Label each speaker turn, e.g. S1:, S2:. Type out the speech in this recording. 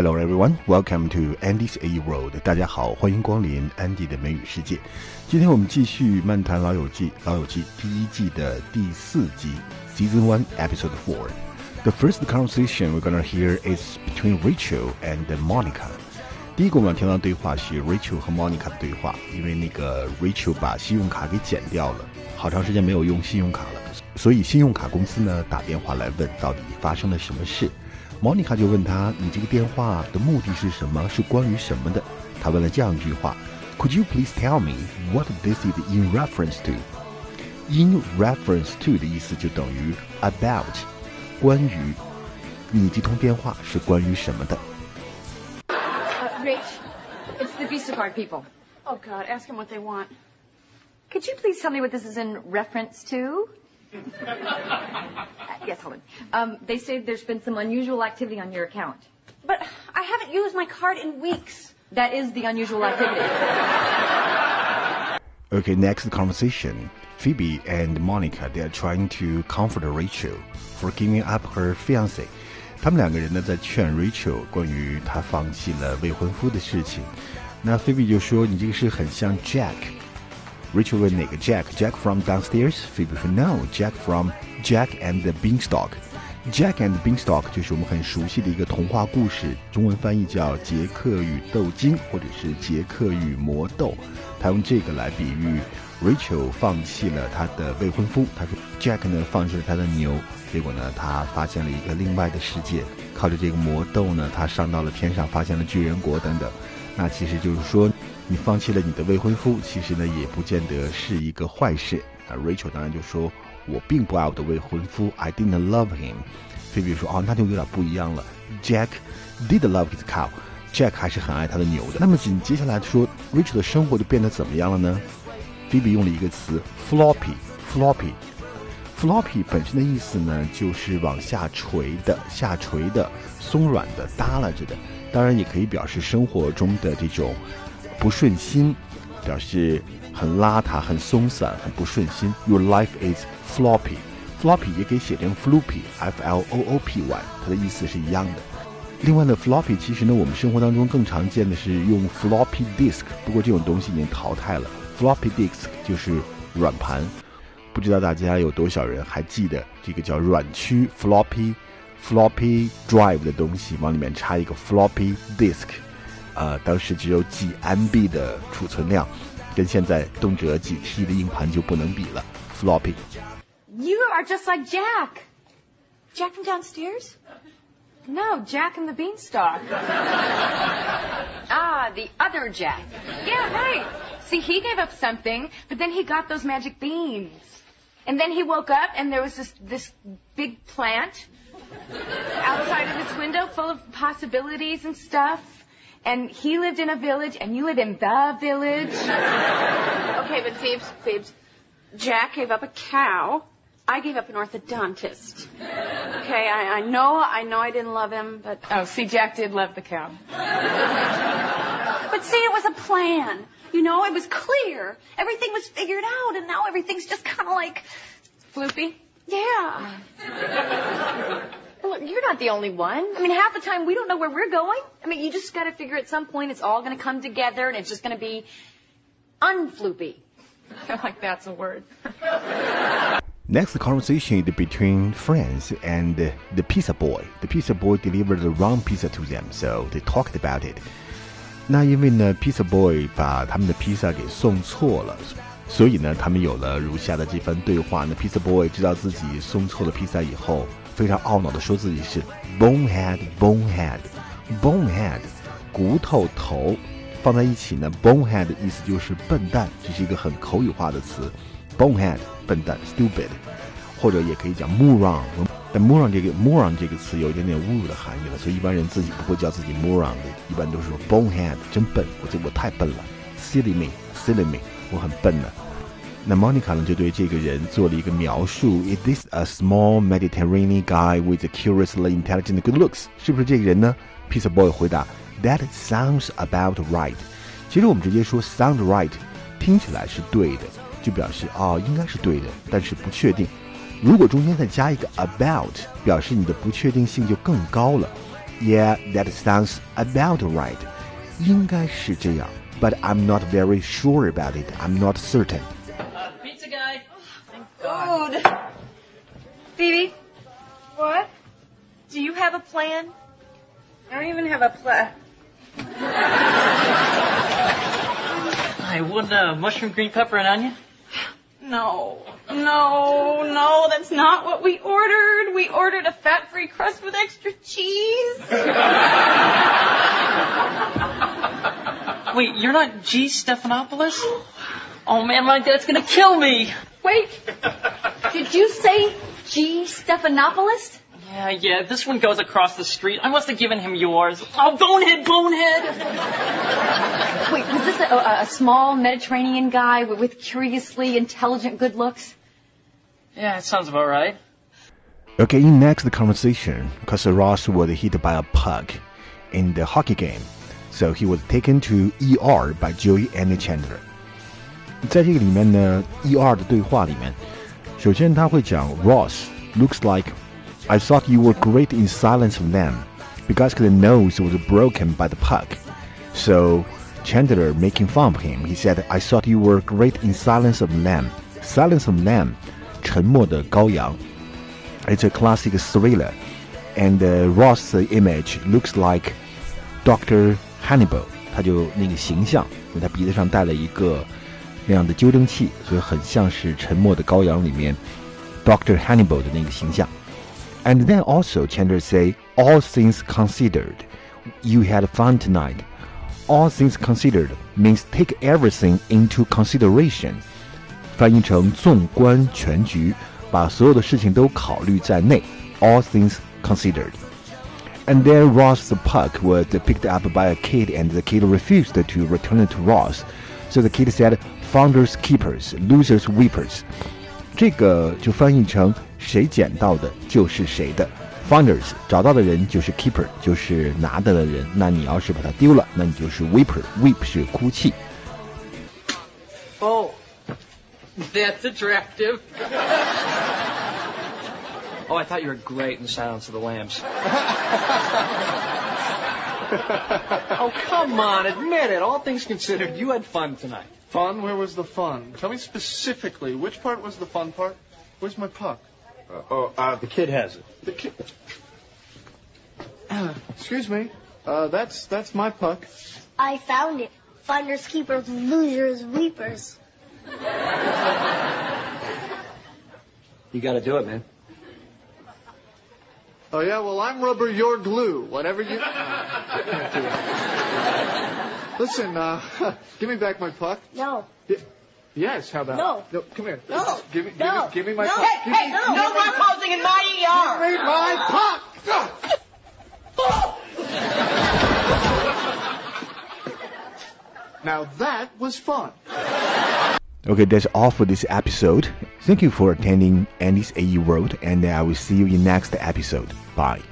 S1: Hello everyone, welcome to Andy's A World。大家好，欢迎光临 Andy 的美语世界。今天我们继续漫谈老友记，老友记第一季的第四集，Season One Episode Four。The first conversation we're gonna hear is between Rachel and Monica。第一个我们要听到的对话是 Rachel 和 Monica 的对话，因为那个 Rachel 把信用卡给剪掉了，好长时间没有用信用卡了，所以信用卡公司呢打电话来问到底发生了什么事。莫妮卡就问他：“你这个电话的目的是什么？是关于什么的？”他问了这样一句话：“Could you please tell me what this is in reference to？” In reference to 的意思就等于 about，关于。你这通电话是关于什么的
S2: ？Rach, it's the Visa card people.
S3: Oh God, ask them what they want.
S2: Could you please tell me what this is in reference to? yes, hold on. Um, they say there's been some unusual activity on your account.
S3: But I haven't used my card in weeks.
S2: That is the unusual activity.
S1: Okay, next conversation. Phoebe and Monica they are trying to comfort Rachel for giving up her fiance. 他们两个人呢在劝 Rachel 关于她放弃了未婚夫的事情。那 Phoebe 就说：“你这个是很像 Jack。” Rachel 问哪个 Jack？Jack from downstairs？Phoebe 说 No，Jack from Jack and the Beanstalk。Jack and the Beanstalk 就是我们很熟悉的一个童话故事，中文翻译叫《杰克与豆精》或者是《杰克与魔豆》。他用这个来比喻 Rachel 放弃了她的未婚夫。他说 Jack 呢放弃了他的牛，结果呢他发现了一个另外的世界，靠着这个魔豆呢，他上到了天上，发现了巨人国等等。那其实就是说。你放弃了你的未婚夫，其实呢也不见得是一个坏事。啊，Rachel 当然就说，我并不爱我的未婚夫，I didn't love him。菲比说，哦，那就有点不一样了。Jack did love his cow，Jack 还是很爱他的牛的。那么紧接下来说，Rachel 的生活就变得怎么样了呢？菲比用了一个词，floppy，floppy，floppy 本身的意思呢，就是往下垂的、下垂的、松软的、耷拉着的。当然也可以表示生活中的这种。不顺心，表示很邋遢、很松散、很不顺心。Your life is floppy. Floppy 也可以写成 floppy，f l o o p y，它的意思是一样的。另外呢，floppy 其实呢，我们生活当中更常见的是用 floppy disk，不过这种东西已经淘汰了。floppy disk 就是软盘，不知道大家有多少人还记得这个叫软驱 floppy floppy drive 的东西，往里面插一个 floppy disk。呃，当时只有几 MB 的储存量，跟现在动辄几 T 的硬盘就不能比了。
S3: Floppy。You are just like Jack. Jack from downstairs?
S2: No, Jack and the Beanstalk. ah, the other Jack. Yeah, right. See, he gave up something, but then he got those magic beans. And then he woke up and there was this, this big plant outside of his window full of possibilities and stuff. And he lived in a village, and you live in the village.
S3: okay, but Pheebs, Pheebs, Jack gave up a cow. I gave up an orthodontist. Okay, I, I know, I know I didn't love him, but.
S2: Oh, see, Jack did love the cow.
S3: but see, it was a plan. You know, it was clear. Everything was figured out, and now everything's just kind of like.
S2: Floopy?
S3: Yeah.
S2: Look, you're not the only one. I mean, half the time we don't know where we're going. I mean, you just got to figure at some point it's all going to come together and it's just going to be unfloopy. I feel like that's a word.
S1: Next conversation is between friends and the pizza boy. The pizza boy delivered the wrong pizza to them, so they talked about it. 那因为呢，pizza boy 把他们的披萨给送错了，所以呢，他们有了如下的这番对话。那 pizza boy 知道自己送错了披萨以后， 非常懊恼的说自己是 bonehead bonehead bonehead 骨头头放在一起呢，bonehead 的意思就是笨蛋，这是一个很口语化的词，bonehead 笨蛋 stupid，或者也可以讲 moron。但 moron 这个 moron 这个词有一点点侮辱的含义了，所以一般人自己不会叫自己 moron 的，一般都是说 bonehead 真笨，我这我太笨了，silly me silly me 我很笨呢。那 Monica 呢就对这个人做了一个描述：Is this a small Mediterranean guy with curiously intelligent good looks？是不是这个人呢？Pizza Boy 回答：That sounds about right。其实我们直接说 sound right，听起来是对的，就表示哦应该是对的，但是不确定。如果中间再加一个 about，表示你的不确定性就更高了。 Yeah, that sounds about right. 应该是这样, but I'm not very sure about it. I'm not certain.
S2: Plan? I don't even have a plan.
S4: I would uh, mushroom, green pepper, and onion.
S3: No, no, no, that's not what we ordered. We ordered a fat-free crust with extra cheese.
S4: Wait, you're not G. Stephanopoulos? Oh man, my dad's gonna kill me.
S5: Wait, did you say G. Stephanopoulos?
S4: Yeah, yeah, this one goes across the street. I must have given him yours. Oh, bonehead, bonehead!
S5: Wait, was this a, a small Mediterranean guy with, with curiously intelligent good looks?
S4: Yeah, it sounds about right.
S1: Okay, in next conversation, because Ross was hit by a puck in the hockey game, so he was taken to ER by Joey and Chandler. 在这个里面呢，ER 的对话里面，首先他会讲 Ross looks like I thought you were great in Silence of Lamb because the nose was broken by the puck. So Chandler making fun of him, he said, I thought you were great in Silence of Lamb. Silence of Lamb, 沉默的羔羊. It's a classic thriller, and uh, Ross' image looks like Dr. Hannibal. 他就那个形象，因为他鼻子上戴了一个那样的纠正器，所以很像是《沉默的羔羊》里面 Dr. Hannibal 的那个形象。 And then also Chandler say, all things considered, you had fun tonight. All things considered means take everything into consideration. 翻译成纵观全局，把所有的事情都考虑在内。All things considered. And then Ross the puck was picked up by a kid, and the kid refused to return it to Ross. So the kid said, "Founders keepers, losers weepers." 这个就翻译成谁捡到的就是谁的。Founders 找到的人就是 keeper，就是拿的的人。那你要是把它丢了，那你就是 weeper。weep 是哭泣。
S4: Oh, that's attractive. oh, I thought you were great in Silence of the Lambs. oh, come on, admit it. All things considered, you had fun tonight.
S6: Fun? Where was the fun? Tell me specifically, which part was the fun part? Where's my puck?
S7: Uh, oh, uh, the kid has it.
S6: The ki- Excuse me. Uh, that's that's my puck.
S8: I found it. Finders, keepers, losers, weepers.
S7: You got to do it, man.
S6: Oh yeah, well I'm rubber, you're glue. Whatever you. Listen, uh, give me back my puck.
S8: No.
S6: Y- Yes, how about?
S8: No.
S6: No, come here.
S8: No.
S6: Give me, give
S8: No.
S6: me, give me my
S8: No.
S6: puck. Give
S8: Hey,
S6: me,
S8: no. No
S6: me
S8: more
S3: posing in my ER.
S6: Give me my puck. Now that was fun.
S1: Okay, that's all for this episode. Thank you for attending Andy's AE World, and I will see you in next episode. Bye.